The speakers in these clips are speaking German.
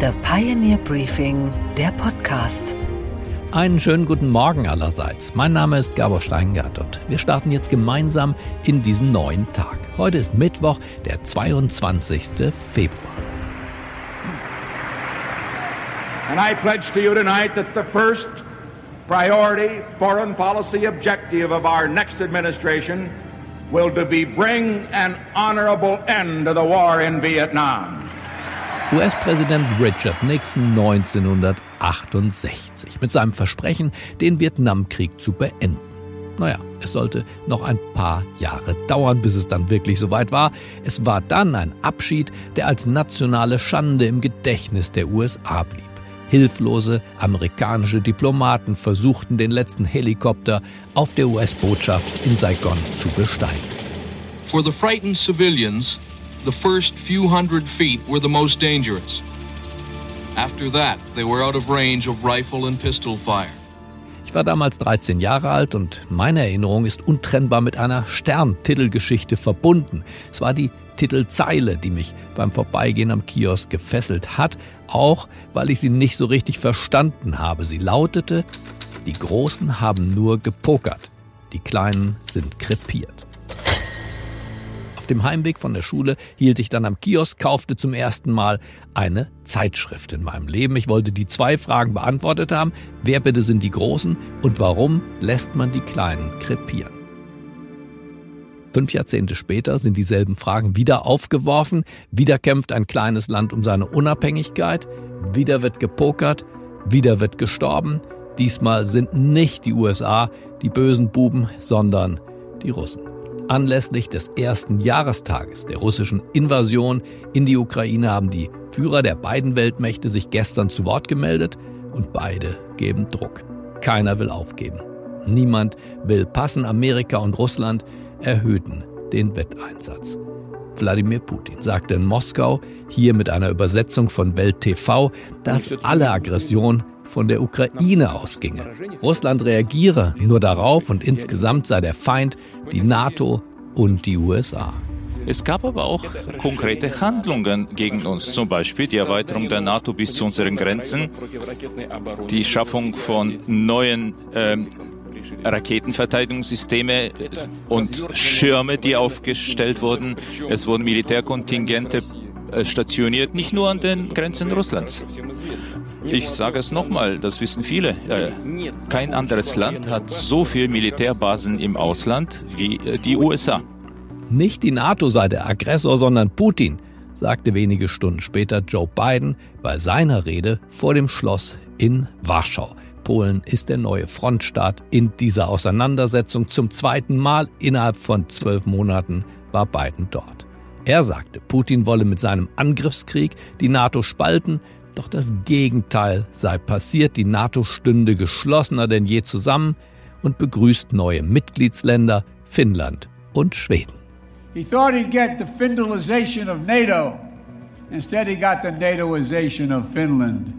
The Pioneer Briefing, der Podcast. Einen schönen guten Morgen allerseits. Mein Name ist Gabor Steingart und wir starten jetzt gemeinsam in diesen neuen Tag. Heute ist Mittwoch, der 22. Februar. And I pledge to you tonight that the first priority foreign policy objective of our next administration will to be bring an honorable end to the war in Vietnam. US-Präsident Richard Nixon 1968 mit seinem Versprechen, den Vietnamkrieg zu beenden. Naja, es sollte noch ein paar Jahre dauern, bis es dann wirklich soweit war. Es war dann ein Abschied, der als nationale Schande im Gedächtnis der USA blieb. Hilflose amerikanische Diplomaten versuchten den letzten Helikopter auf der US-Botschaft in Saigon zu besteigen. For the frightened civilians, the first few hundred feet were the most dangerous. After that, they were out of range of rifle and pistol fire. Ich war damals 13 Jahre alt und meine Erinnerung ist untrennbar mit einer Sterntitelgeschichte verbunden. Es war die Titelzeile, die mich beim Vorbeigehen am Kiosk gefesselt hat, auch weil ich sie nicht so richtig verstanden habe. Sie lautete, die Großen haben nur gepokert, die Kleinen sind krepiert dem Heimweg von der Schule hielt ich dann am Kiosk, kaufte zum ersten Mal eine Zeitschrift in meinem Leben. Ich wollte die zwei Fragen beantwortet haben. Wer bitte sind die Großen und warum lässt man die Kleinen krepieren? Fünf Jahrzehnte später sind dieselben Fragen wieder aufgeworfen. Wieder kämpft ein kleines Land um seine Unabhängigkeit. Wieder wird gepokert. Wieder wird gestorben. Diesmal sind nicht die USA die bösen Buben, sondern die Russen. Anlässlich des ersten Jahrestages der russischen Invasion in die Ukraine haben die Führer der beiden Weltmächte sich gestern zu Wort gemeldet und beide geben Druck. Keiner will aufgeben. Niemand will passen. Amerika und Russland erhöhten den Wetteinsatz. Wladimir Putin sagte in Moskau, hier mit einer Übersetzung von Welt TV, dass alle Aggression von der Ukraine ausginge. Russland reagiere nur darauf und insgesamt sei der Feind die NATO und die USA. Es gab aber auch konkrete Handlungen gegen uns, zum Beispiel die Erweiterung der NATO bis zu unseren Grenzen, die Schaffung von neuen äh, Raketenverteidigungssysteme und Schirme, die aufgestellt wurden. Es wurden Militärkontingente äh, stationiert, nicht nur an den Grenzen Russlands. Ich sage es nochmal, das wissen viele. Äh, kein anderes Land hat so viele Militärbasen im Ausland wie äh, die USA. Nicht die NATO sei der Aggressor, sondern Putin, sagte wenige Stunden später Joe Biden bei seiner Rede vor dem Schloss in Warschau. Polen ist der neue Frontstaat in dieser Auseinandersetzung. Zum zweiten Mal innerhalb von zwölf Monaten war Biden dort. Er sagte, Putin wolle mit seinem Angriffskrieg die NATO spalten, doch das Gegenteil sei passiert. Die NATO stünde geschlossener denn je zusammen und begrüßt neue Mitgliedsländer Finnland und Schweden. He thought he'd get the Findalization of NATO. Instead he got the NATOization of Finland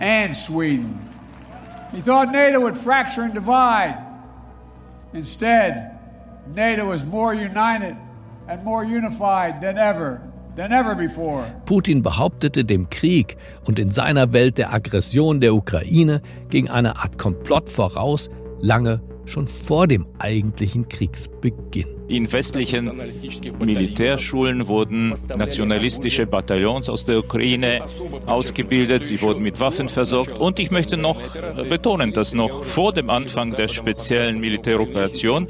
and Sweden. He thought NATO would fracture and divide. Instead, NATO is more united and more unified than ever. Putin behauptete, dem Krieg und in seiner Welt der Aggression der Ukraine ging eine Art Komplott voraus, lange schon vor dem eigentlichen Kriegsbeginn. In westlichen Militärschulen wurden nationalistische Bataillons aus der Ukraine ausgebildet, sie wurden mit Waffen versorgt und ich möchte noch betonen, dass noch vor dem Anfang der speziellen Militäroperation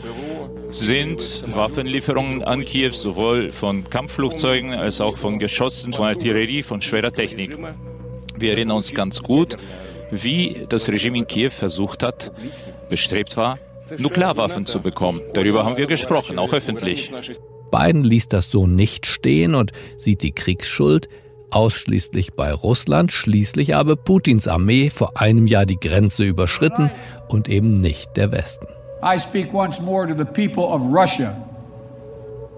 sind Waffenlieferungen an Kiew sowohl von Kampfflugzeugen als auch von Geschossen, von Artillerie, von schwerer Technik. Wir erinnern uns ganz gut, wie das Regime in Kiew versucht hat, bestrebt war, Nuklearwaffen zu bekommen. Darüber haben wir gesprochen, auch öffentlich. Biden ließ das so nicht stehen und sieht die Kriegsschuld ausschließlich bei Russland. Schließlich habe Putins Armee vor einem Jahr die Grenze überschritten und eben nicht der Westen. I speak once more to the people of Russia.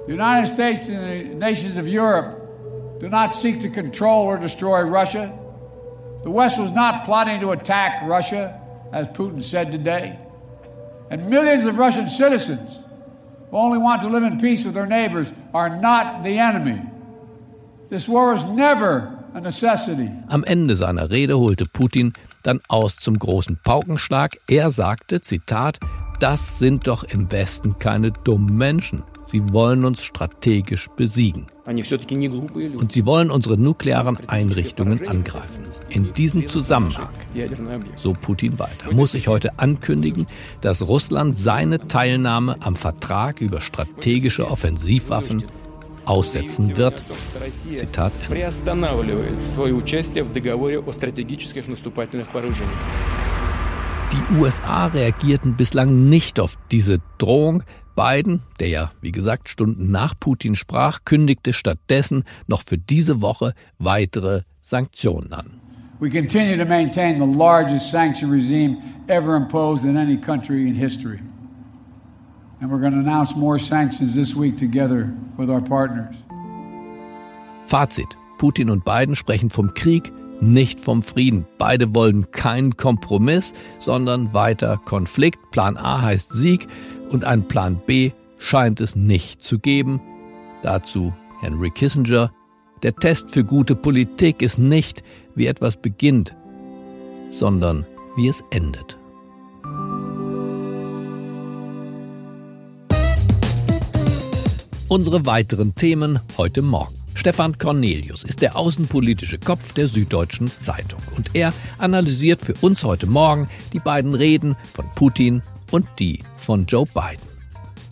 The United States and the nations of Europe do not seek to control or destroy Russia. The West was not plotting to attack Russia, as Putin said today. And millions of Russian citizens who only want to live in peace with their neighbors are not the enemy. This war is never a necessity. Am Ende seiner Rede holte Putin dann aus zum großen Paukenschlag. Er sagte, Zitat, das sind doch im Westen keine dummen Menschen. Sie wollen uns strategisch besiegen. Und sie wollen unsere nuklearen Einrichtungen angreifen. In diesem Zusammenhang, so Putin weiter, muss ich heute ankündigen, dass Russland seine Teilnahme am Vertrag über strategische Offensivwaffen aussetzen wird. Zitat Die USA reagierten bislang nicht auf diese Drohung. Biden, der ja, wie gesagt, Stunden nach Putin sprach, kündigte stattdessen noch für diese Woche weitere Sanktionen an. We continue to maintain the largest sanction regime ever imposed in any country in history. And we're going to announce more sanctions this week together with our partners. Fazit. Putin und Biden sprechen vom Krieg, nicht vom Frieden. Beide wollen keinen Kompromiss, sondern weiter Konflikt. Plan A heißt Sieg und einen Plan B scheint es nicht zu geben. Dazu Henry Kissinger. Der Test für gute Politik ist nicht, wie etwas beginnt, sondern wie es endet. Unsere weiteren Themen heute Morgen. Stefan Cornelius ist der außenpolitische Kopf der Süddeutschen Zeitung und er analysiert für uns heute Morgen die beiden Reden von Putin und die von Joe Biden.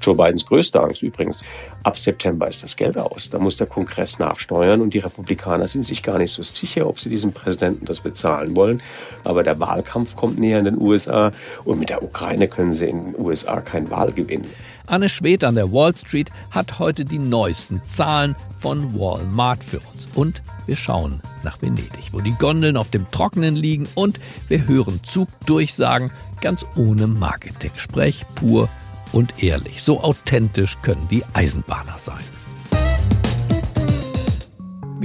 Joe Bidens größte Angst übrigens. Ab September ist das Geld aus. Da muss der Kongress nachsteuern und die Republikaner sind sich gar nicht so sicher, ob sie diesem Präsidenten das bezahlen wollen. Aber der Wahlkampf kommt näher in den USA und mit der Ukraine können sie in den USA kein Wahl gewinnen. Anne Schwed an der Wall Street hat heute die neuesten Zahlen von Walmart für uns. Und wir schauen nach Venedig, wo die Gondeln auf dem Trockenen liegen und wir hören Zugdurchsagen ganz ohne Marketing. Sprech pur und ehrlich. So authentisch können die Eisenbahner sein.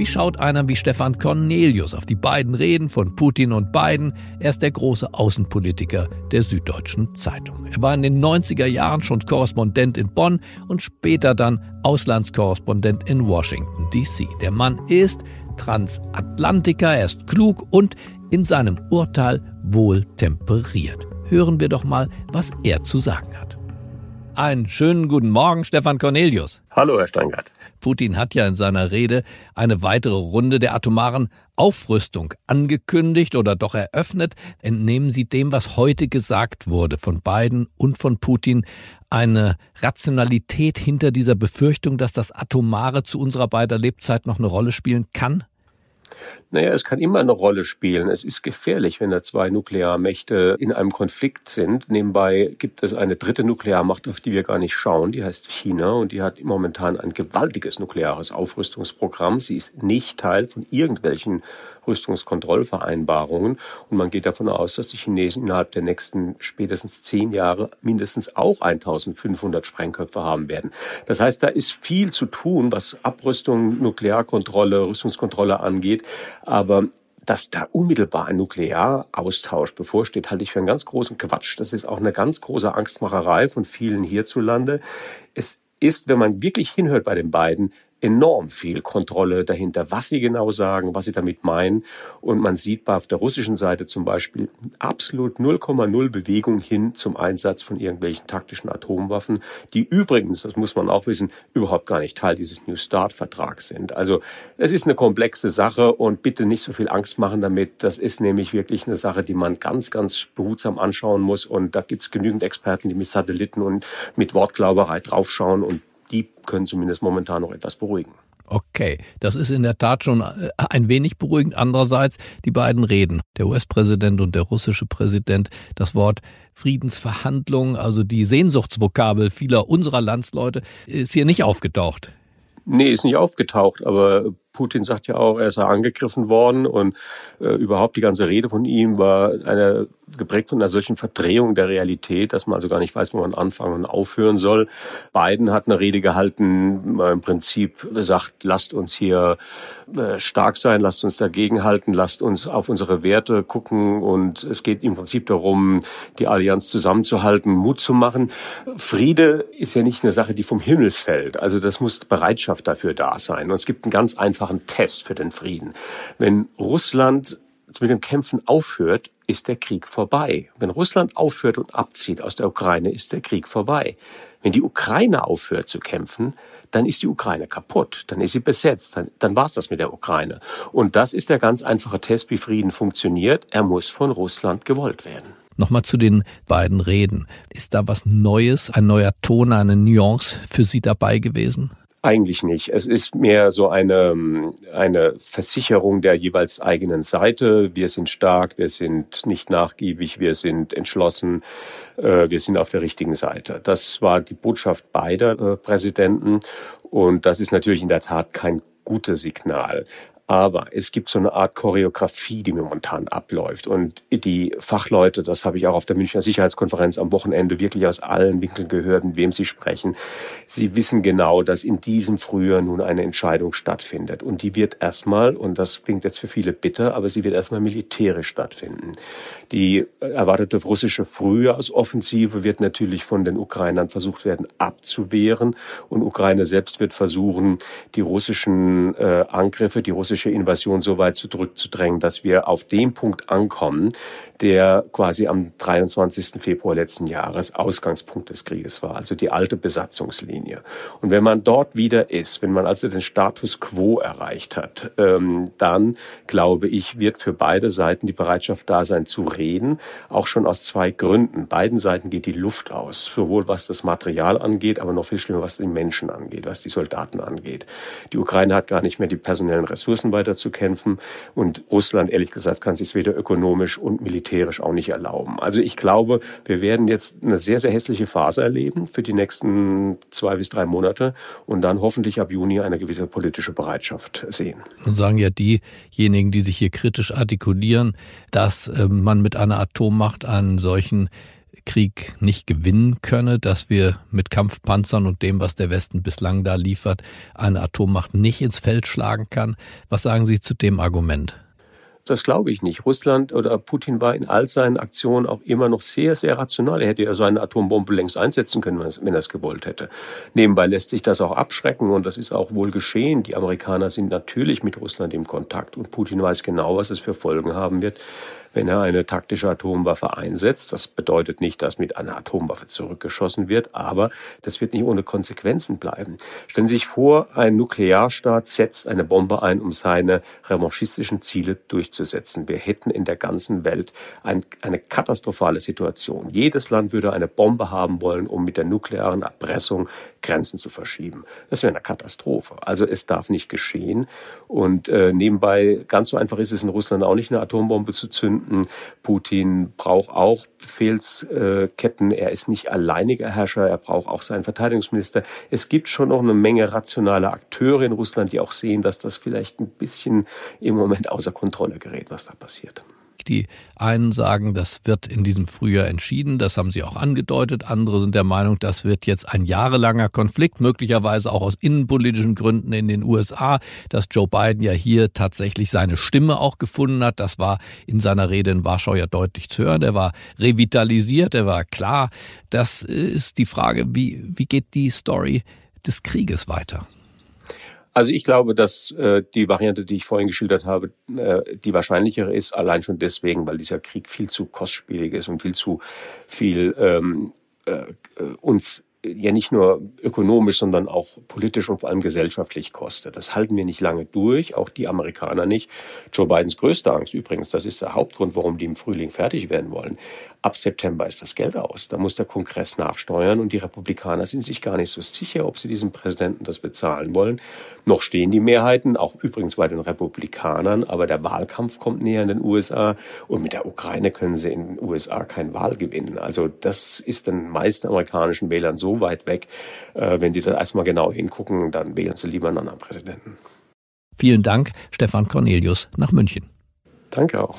Wie schaut einer wie Stefan Cornelius auf die beiden Reden von Putin und Biden? Er ist der große Außenpolitiker der Süddeutschen Zeitung. Er war in den 90er Jahren schon Korrespondent in Bonn und später dann Auslandskorrespondent in Washington, DC. Der Mann ist Transatlantiker, er ist klug und in seinem Urteil wohl temperiert. Hören wir doch mal, was er zu sagen hat. Einen schönen guten Morgen, Stefan Cornelius. Hallo, Herr Steingart. Putin hat ja in seiner Rede eine weitere Runde der atomaren Aufrüstung angekündigt oder doch eröffnet. Entnehmen Sie dem, was heute gesagt wurde von Biden und von Putin, eine Rationalität hinter dieser Befürchtung, dass das Atomare zu unserer beider Lebzeit noch eine Rolle spielen kann? Naja, es kann immer eine Rolle spielen. Es ist gefährlich, wenn da zwei Nuklearmächte in einem Konflikt sind. Nebenbei gibt es eine dritte Nuklearmacht, auf die wir gar nicht schauen. Die heißt China und die hat momentan ein gewaltiges nukleares Aufrüstungsprogramm. Sie ist nicht Teil von irgendwelchen Rüstungskontrollvereinbarungen und man geht davon aus, dass die Chinesen innerhalb der nächsten spätestens zehn Jahre mindestens auch 1500 Sprengköpfe haben werden. Das heißt, da ist viel zu tun, was Abrüstung, Nuklearkontrolle, Rüstungskontrolle angeht. Aber dass da unmittelbar ein Nuklearaustausch bevorsteht, halte ich für einen ganz großen Quatsch. Das ist auch eine ganz große Angstmacherei von vielen hierzulande. Es ist, wenn man wirklich hinhört bei den beiden, enorm viel Kontrolle dahinter, was sie genau sagen, was sie damit meinen. Und man sieht auf der russischen Seite zum Beispiel absolut 0,0 Bewegung hin zum Einsatz von irgendwelchen taktischen Atomwaffen, die übrigens, das muss man auch wissen, überhaupt gar nicht Teil dieses New Start Vertrags sind. Also es ist eine komplexe Sache und bitte nicht so viel Angst machen damit. Das ist nämlich wirklich eine Sache, die man ganz, ganz behutsam anschauen muss. Und da gibt es genügend Experten, die mit Satelliten und mit Wortglauberei draufschauen und die können zumindest momentan noch etwas beruhigen. Okay, das ist in der Tat schon äh, ein wenig beruhigend. Andererseits die beiden Reden, der US-Präsident und der russische Präsident, das Wort Friedensverhandlungen, also die Sehnsuchtsvokabel vieler unserer Landsleute, ist hier nicht aufgetaucht. Nee, ist nicht aufgetaucht, aber Putin sagt ja auch, er sei angegriffen worden und äh, überhaupt die ganze Rede von ihm war eine geprägt von einer solchen Verdrehung der Realität, dass man also gar nicht weiß, wo man anfangen und aufhören soll. Biden hat eine Rede gehalten, äh, im Prinzip sagt, lasst uns hier äh, stark sein, lasst uns dagegenhalten, lasst uns auf unsere Werte gucken und es geht im Prinzip darum, die Allianz zusammenzuhalten, Mut zu machen. Friede ist ja nicht eine Sache, die vom Himmel fällt. Also das muss Bereitschaft dafür da sein. Und es gibt einen ganz einfachen einfach ein Test für den Frieden. Wenn Russland mit den Kämpfen aufhört, ist der Krieg vorbei. Wenn Russland aufhört und abzieht aus der Ukraine, ist der Krieg vorbei. Wenn die Ukraine aufhört zu kämpfen, dann ist die Ukraine kaputt, dann ist sie besetzt, dann, dann war es das mit der Ukraine. Und das ist der ganz einfache Test, wie Frieden funktioniert. Er muss von Russland gewollt werden. Nochmal zu den beiden Reden. Ist da was Neues, ein neuer Ton, eine Nuance für Sie dabei gewesen? Eigentlich nicht. Es ist mehr so eine, eine Versicherung der jeweils eigenen Seite. Wir sind stark, wir sind nicht nachgiebig, wir sind entschlossen, äh, wir sind auf der richtigen Seite. Das war die Botschaft beider äh, Präsidenten. Und das ist natürlich in der Tat kein gutes Signal. Aber es gibt so eine Art Choreografie, die momentan abläuft. Und die Fachleute, das habe ich auch auf der Münchner Sicherheitskonferenz am Wochenende wirklich aus allen Winkeln gehört, mit wem sie sprechen. Sie wissen genau, dass in diesem Frühjahr nun eine Entscheidung stattfindet. Und die wird erstmal, und das klingt jetzt für viele bitter, aber sie wird erstmal militärisch stattfinden. Die erwartete russische Frühjahrsoffensive wird natürlich von den Ukrainern versucht werden abzuwehren. Und Ukraine selbst wird versuchen, die russischen äh, Angriffe, die russische russische Invasion so weit zurückzudrängen, dass wir auf dem Punkt ankommen, der quasi am 23. Februar letzten Jahres Ausgangspunkt des Krieges war, also die alte Besatzungslinie. Und wenn man dort wieder ist, wenn man also den Status quo erreicht hat, ähm, dann glaube ich, wird für beide Seiten die Bereitschaft da sein zu reden, auch schon aus zwei Gründen. Beiden Seiten geht die Luft aus, sowohl was das Material angeht, aber noch viel schlimmer, was die Menschen angeht, was die Soldaten angeht. Die Ukraine hat gar nicht mehr die personellen Ressourcen weiter zu kämpfen und Russland, ehrlich gesagt, kann sich weder ökonomisch und militärisch auch nicht erlauben. Also ich glaube, wir werden jetzt eine sehr, sehr hässliche Phase erleben für die nächsten zwei bis drei Monate und dann hoffentlich ab Juni eine gewisse politische Bereitschaft sehen. Und sagen ja diejenigen, die sich hier kritisch artikulieren, dass äh, man mit einer Atommacht einen solchen Krieg nicht gewinnen könne, dass wir mit Kampfpanzern und dem, was der Westen bislang da liefert, eine Atommacht nicht ins Feld schlagen kann. Was sagen Sie zu dem Argument? Das glaube ich nicht. Russland oder Putin war in all seinen Aktionen auch immer noch sehr, sehr rational. Er hätte ja so eine Atombombe längst einsetzen können, wenn er es gewollt hätte. Nebenbei lässt sich das auch abschrecken und das ist auch wohl geschehen. Die Amerikaner sind natürlich mit Russland im Kontakt und Putin weiß genau, was es für Folgen haben wird, wenn er eine taktische Atomwaffe einsetzt. Das bedeutet nicht, dass mit einer Atomwaffe zurückgeschossen wird, aber das wird nicht ohne Konsequenzen bleiben. Stellen Sie sich vor, ein Nuklearstaat setzt eine Bombe ein, um seine revanchistischen Ziele durchzusetzen. Wir hätten in der ganzen Welt ein, eine katastrophale Situation. Jedes Land würde eine Bombe haben wollen, um mit der nuklearen Erpressung Grenzen zu verschieben. Das wäre eine Katastrophe. Also es darf nicht geschehen. Und äh, nebenbei, ganz so einfach ist es in Russland auch nicht, eine Atombombe zu zünden. Putin braucht auch Befehlsketten. Er ist nicht alleiniger Herrscher. Er braucht auch seinen Verteidigungsminister. Es gibt schon noch eine Menge rationale Akteure in Russland, die auch sehen, dass das vielleicht ein bisschen im Moment außer Kontrolle gerät, was da passiert. Die einen sagen, das wird in diesem Frühjahr entschieden, das haben sie auch angedeutet. Andere sind der Meinung, das wird jetzt ein jahrelanger Konflikt, möglicherweise auch aus innenpolitischen Gründen in den USA, dass Joe Biden ja hier tatsächlich seine Stimme auch gefunden hat. Das war in seiner Rede in Warschau ja deutlich zu hören. Er war revitalisiert, er war klar. Das ist die Frage, wie, wie geht die Story des Krieges weiter? Also ich glaube, dass äh, die Variante, die ich vorhin geschildert habe, äh, die wahrscheinlichere ist, allein schon deswegen, weil dieser Krieg viel zu kostspielig ist und viel zu viel ähm, äh, uns ja nicht nur ökonomisch, sondern auch politisch und vor allem gesellschaftlich kostet. Das halten wir nicht lange durch, auch die Amerikaner nicht. Joe Bidens größte Angst übrigens, das ist der Hauptgrund, warum die im Frühling fertig werden wollen, Ab September ist das Geld aus. Da muss der Kongress nachsteuern und die Republikaner sind sich gar nicht so sicher, ob sie diesem Präsidenten das bezahlen wollen. Noch stehen die Mehrheiten, auch übrigens bei den Republikanern, aber der Wahlkampf kommt näher in den USA und mit der Ukraine können sie in den USA kein Wahl gewinnen. Also das ist den meisten amerikanischen Wählern so weit weg, äh, wenn die da erstmal genau hingucken, dann wählen sie lieber einen anderen Präsidenten. Vielen Dank, Stefan Cornelius nach München. Danke auch.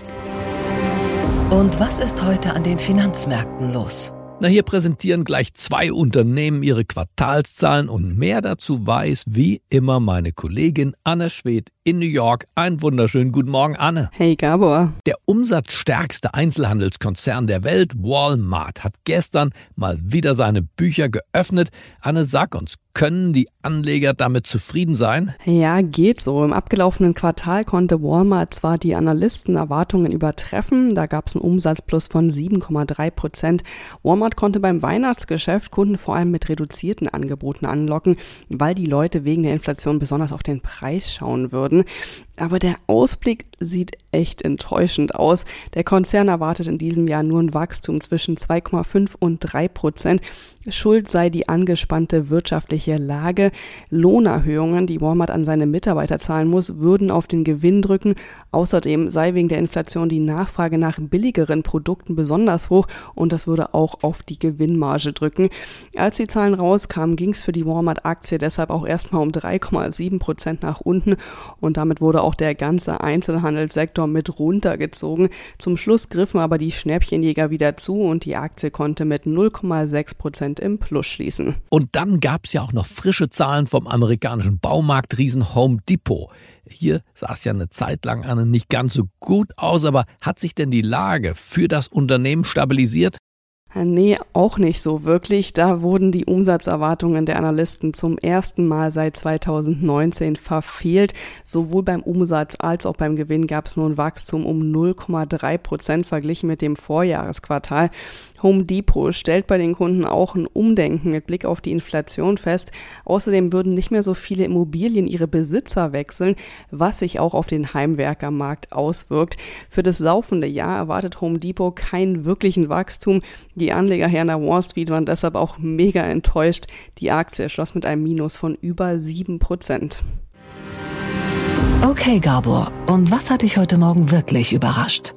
Und was ist heute an den Finanzmärkten los? Na, hier präsentieren gleich zwei Unternehmen ihre Quartalszahlen und mehr dazu weiß wie immer meine Kollegin Anna Schwed in New York. Einen wunderschönen guten Morgen, Anne. Hey Gabor. Der umsatzstärkste Einzelhandelskonzern der Welt, Walmart, hat gestern mal wieder seine Bücher geöffnet. Anne, sag uns, können die Anleger damit zufrieden sein? Ja, geht so. Im abgelaufenen Quartal konnte Walmart zwar die Analystenerwartungen übertreffen, da gab es einen Umsatzplus von 7,3 Prozent. Walmart konnte beim Weihnachtsgeschäft Kunden vor allem mit reduzierten Angeboten anlocken, weil die Leute wegen der Inflation besonders auf den Preis schauen würden. Aber der Ausblick sieht echt enttäuschend aus. Der Konzern erwartet in diesem Jahr nur ein Wachstum zwischen 2,5 und 3 Prozent. Schuld sei die angespannte wirtschaftliche Lage. Lohnerhöhungen, die Walmart an seine Mitarbeiter zahlen muss, würden auf den Gewinn drücken. Außerdem sei wegen der Inflation die Nachfrage nach billigeren Produkten besonders hoch und das würde auch auf die Gewinnmarge drücken. Als die Zahlen rauskamen, ging es für die Walmart-Aktie deshalb auch erstmal um 3,7 Prozent nach unten und damit wurde auch der ganze Einzelhandelssektor mit runtergezogen. Zum Schluss griffen aber die Schnäppchenjäger wieder zu und die Aktie konnte mit 0,6 Prozent Prozent im Plus schließen. Und dann gab es ja auch noch frische Zahlen vom amerikanischen Baumarktriesen Home Depot. Hier sah es ja eine Zeit lang an nicht ganz so gut aus, aber hat sich denn die Lage für das Unternehmen stabilisiert? Nee, auch nicht so wirklich. Da wurden die Umsatzerwartungen der Analysten zum ersten Mal seit 2019 verfehlt. Sowohl beim Umsatz als auch beim Gewinn gab es nur ein Wachstum um 0,3 Prozent verglichen mit dem Vorjahresquartal. Home Depot stellt bei den Kunden auch ein Umdenken mit Blick auf die Inflation fest. Außerdem würden nicht mehr so viele Immobilien ihre Besitzer wechseln, was sich auch auf den Heimwerkermarkt auswirkt. Für das laufende Jahr erwartet Home Depot keinen wirklichen Wachstum. Die Anleger hier an der Wall Street waren deshalb auch mega enttäuscht. Die Aktie schloss mit einem Minus von über 7 Prozent. Okay, Gabor, und was hat dich heute Morgen wirklich überrascht?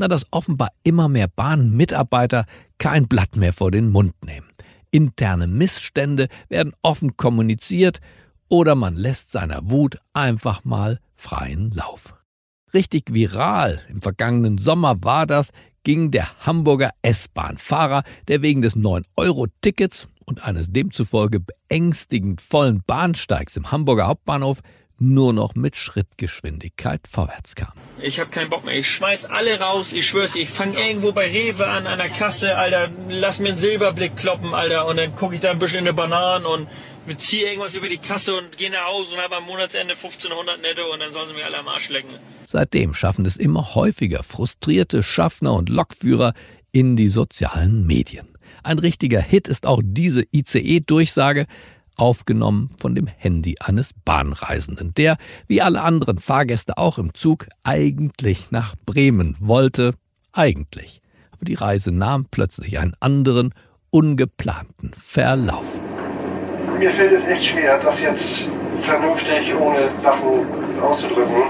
Na, dass offenbar immer mehr Bahnmitarbeiter kein Blatt mehr vor den Mund nehmen. Interne Missstände werden offen kommuniziert oder man lässt seiner Wut einfach mal freien Lauf. Richtig viral im vergangenen Sommer war das, ging der Hamburger S-Bahn-Fahrer, der wegen des 9-Euro-Tickets und eines demzufolge beängstigend vollen Bahnsteigs im Hamburger Hauptbahnhof nur noch mit Schrittgeschwindigkeit vorwärts kam. Ich hab keinen Bock mehr. Ich schmeiß alle raus. Ich schwör's, ich fang irgendwo bei Rewe an, an der Kasse, Alter. Lass mir einen Silberblick kloppen, Alter. Und dann gucke ich da ein bisschen in die Bananen und ziehe irgendwas über die Kasse und gehe nach Hause und habe am Monatsende 1500 netto und dann sollen sie mir alle am Arsch lecken. Seitdem schaffen es immer häufiger frustrierte Schaffner und Lokführer in die sozialen Medien. Ein richtiger Hit ist auch diese ICE-Durchsage, aufgenommen von dem Handy eines Bahnreisenden, der, wie alle anderen Fahrgäste auch im Zug, eigentlich nach Bremen wollte. Eigentlich. Aber die Reise nahm plötzlich einen anderen, ungeplanten Verlauf. Mir fällt es echt schwer, das jetzt vernünftig ohne Lachen auszudrücken.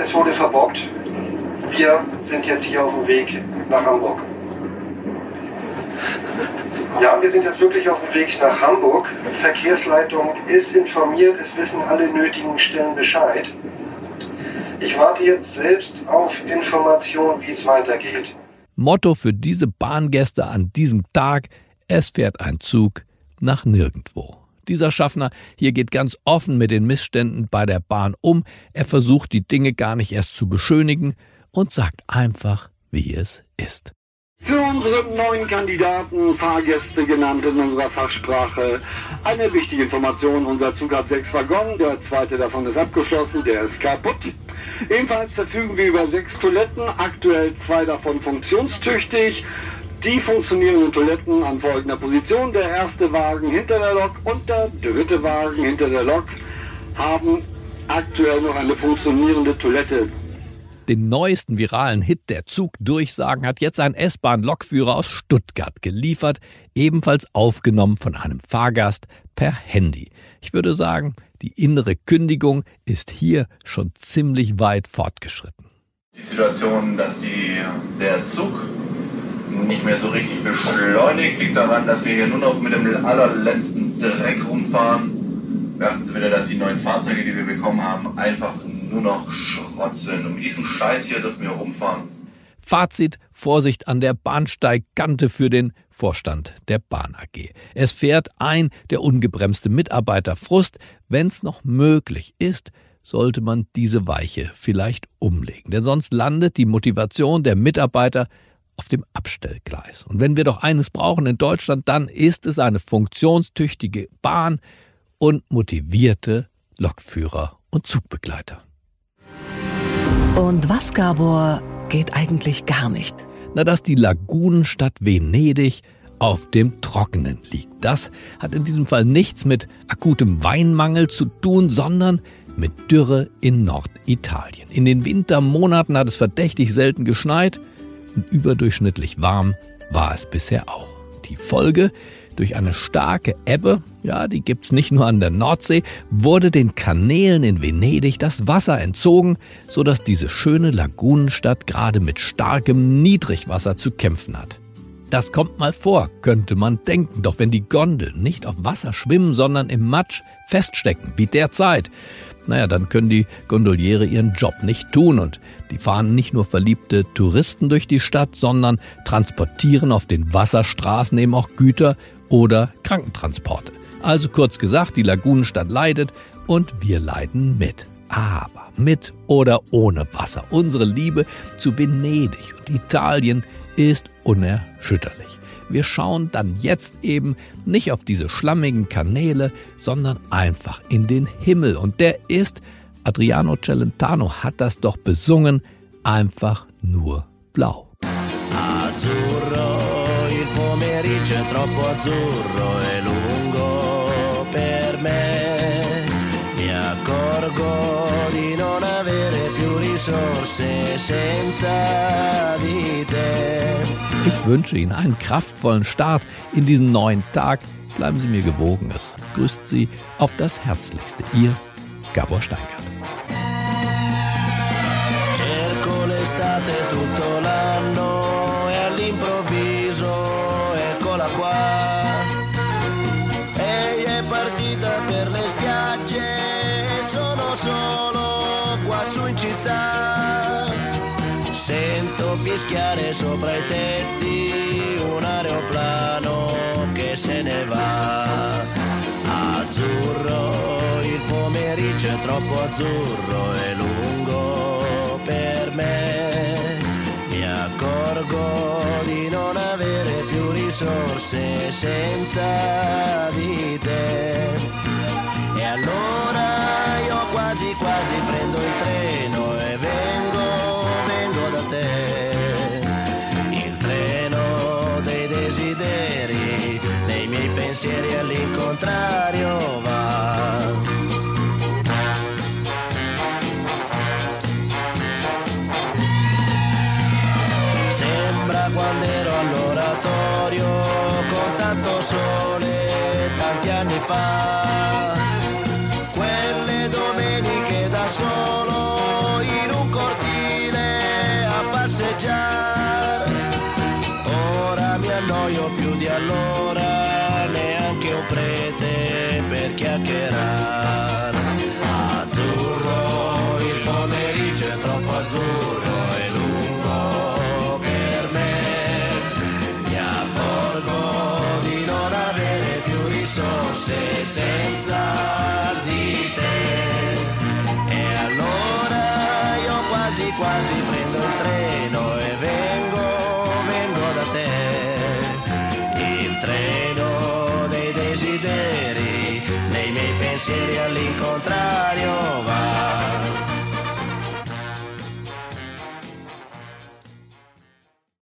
Es wurde verbockt. Wir sind jetzt hier auf dem Weg nach Hamburg. Ja, wir sind jetzt wirklich auf dem Weg nach Hamburg. Verkehrsleitung ist informiert, es wissen alle nötigen Stellen Bescheid. Ich warte jetzt selbst auf Informationen, wie es weitergeht. Motto für diese Bahngäste an diesem Tag, es fährt ein Zug nach nirgendwo. Dieser Schaffner hier geht ganz offen mit den Missständen bei der Bahn um, er versucht die Dinge gar nicht erst zu beschönigen und sagt einfach, wie es ist. Für unsere neuen Kandidaten, Fahrgäste genannt in unserer Fachsprache, eine wichtige Information. Unser Zug hat sechs Waggons, der zweite davon ist abgeschlossen, der ist kaputt. Ebenfalls verfügen wir über sechs Toiletten, aktuell zwei davon funktionstüchtig. Die funktionierenden Toiletten an folgender Position. Der erste Wagen hinter der Lok und der dritte Wagen hinter der Lok haben aktuell noch eine funktionierende Toilette. Den neuesten viralen Hit der Zugdurchsagen hat jetzt ein S-Bahn-Lokführer aus Stuttgart geliefert, ebenfalls aufgenommen von einem Fahrgast per Handy. Ich würde sagen, die innere Kündigung ist hier schon ziemlich weit fortgeschritten. Die Situation, dass die, der Zug nicht mehr so richtig beschleunigt, liegt daran, dass wir hier nur noch mit dem allerletzten Dreck rumfahren. Beachten Sie bitte, dass die neuen Fahrzeuge, die wir bekommen haben, einfach nur noch Schrott sind. Und mit diesem Scheiß hier dürfen wir rumfahren. Fazit, Vorsicht an der Bahnsteigkante für den Vorstand der Bahn AG. Es fährt ein der ungebremste Mitarbeiterfrust. Wenn's noch möglich ist, sollte man diese Weiche vielleicht umlegen. Denn sonst landet die Motivation der Mitarbeiter auf dem Abstellgleis. Und wenn wir doch eines brauchen in Deutschland, dann ist es eine funktionstüchtige Bahn und motivierte Lokführer und Zugbegleiter. Und was, Gabor, geht eigentlich gar nicht? Na, dass die Lagunenstadt Venedig auf dem Trockenen liegt. Das hat in diesem Fall nichts mit akutem Weinmangel zu tun, sondern mit Dürre in Norditalien. In den Wintermonaten hat es verdächtig selten geschneit und überdurchschnittlich warm war es bisher auch. Die Folge durch eine starke Ebbe, ja, die gibt's nicht nur an der Nordsee, wurde den Kanälen in Venedig das Wasser entzogen, so dass diese schöne Lagunenstadt gerade mit starkem Niedrigwasser zu kämpfen hat. Das kommt mal vor, könnte man denken, doch wenn die Gondeln nicht auf Wasser schwimmen, sondern im Matsch feststecken, wie derzeit, naja, dann können die Gondoliere ihren Job nicht tun und die fahren nicht nur verliebte Touristen durch die Stadt, sondern transportieren auf den Wasserstraßen eben auch Güter oder Krankentransporte. Also kurz gesagt, die Lagunenstadt leidet und wir leiden mit. Aber mit oder ohne Wasser. Unsere Liebe zu Venedig und Italien ist unerschütterlich. Wir schauen dann jetzt eben nicht auf diese schlammigen Kanäle, sondern einfach in den Himmel. Und der ist, Adriano Celentano hat das doch besungen, einfach nur blau. Azzurro, il pomeriggio è troppo azzurro accorgo di non avere più risorse senza di te. Ich wünsche Ihnen einen kraftvollen Start in diesen neuen Tag. Bleiben Sie mir gewogen. Es grüßt Sie auf das Herzlichste. Ihr Gabor Steingart. Fischiare sopra i tetti un aeroplano che se ne va. Azzurro, il pomeriggio è troppo azzurro e lungo per me. Mi accorgo di non avere più risorse senza di te. E allora all'incontrario va. Sembra quando ero all'oratorio con tanto sole tanti anni fa. Quelle domeniche da solo in un cortile a passeggiare. Ora mi annoio più di allora, prete per chiacchierare.